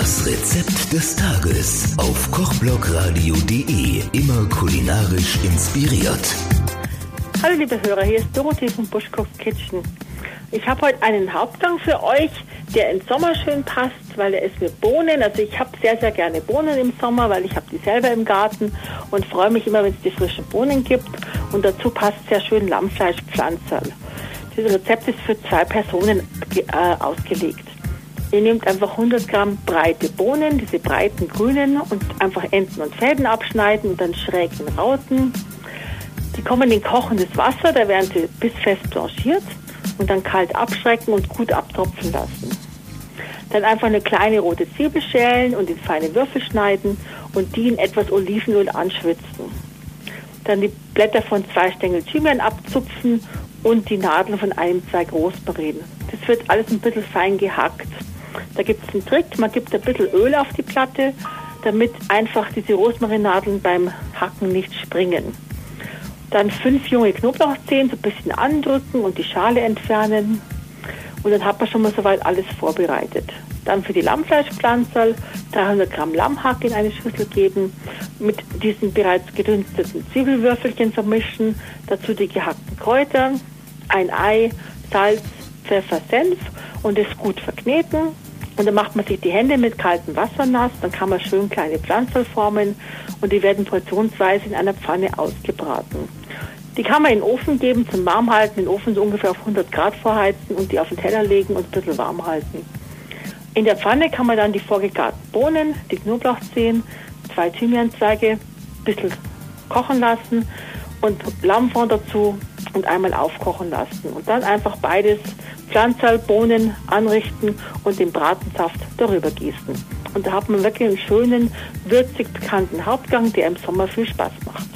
Das Rezept des Tages auf kochblogradio.de. Immer kulinarisch inspiriert. Hallo liebe Hörer, hier ist Dorothee von Buschkopf Kitchen. Ich habe heute einen Hauptgang für euch, der im Sommer schön passt, weil er ist mit Bohnen. Also ich habe sehr, sehr gerne Bohnen im Sommer, weil ich habe die selber im Garten und freue mich immer, wenn es die frischen Bohnen gibt. Und dazu passt sehr schön Lammfleischpflanzerl. Dieses Rezept ist für zwei Personen äh, ausgelegt. Ihr nehmt einfach 100 Gramm breite Bohnen, diese breiten grünen und einfach Enden und Fäden abschneiden und dann schräg in Rauten. Die kommen in kochendes Wasser, da werden sie bissfest blanchiert und dann kalt abschrecken und gut abtropfen lassen. Dann einfach eine kleine rote Zwiebel schälen und in feine Würfel schneiden und die in etwas Olivenöl anschwitzen. Dann die Blätter von zwei Stängel Thymian abzupfen und die Nadeln von einem, zwei Rosmarin. Das wird alles ein bisschen fein gehackt. Da gibt es einen Trick, man gibt ein bisschen Öl auf die Platte, damit einfach diese Rosmarinnadeln beim Hacken nicht springen. Dann fünf junge Knoblauchzehen so ein bisschen andrücken und die Schale entfernen. Und dann hat man schon mal soweit alles vorbereitet. Dann für die Lammfleischpflanzerl 300 Gramm Lammhack in eine Schüssel geben, mit diesen bereits gedünsteten Zwiebelwürfelchen vermischen, dazu die gehackten Kräuter, ein Ei, Salz, Pfeffer, Senf und es gut verkneten. Und dann macht man sich die Hände mit kaltem Wasser nass, dann kann man schön kleine Pflanzen formen und die werden portionsweise in einer Pfanne ausgebraten. Die kann man in den Ofen geben zum Warmhalten, den Ofen so ungefähr auf 100 Grad vorheizen und die auf den Teller legen und ein bisschen warm halten. In der Pfanne kann man dann die vorgegarten Bohnen, die Knoblauchzehen, zwei Thymianzweige, ein bisschen kochen lassen und Lammfond dazu und einmal aufkochen lassen. Und dann einfach beides Pflanzerl, Bohnen anrichten und den Bratensaft darüber gießen. Und da hat man wirklich einen schönen, würzig bekannten Hauptgang, der im Sommer viel Spaß macht.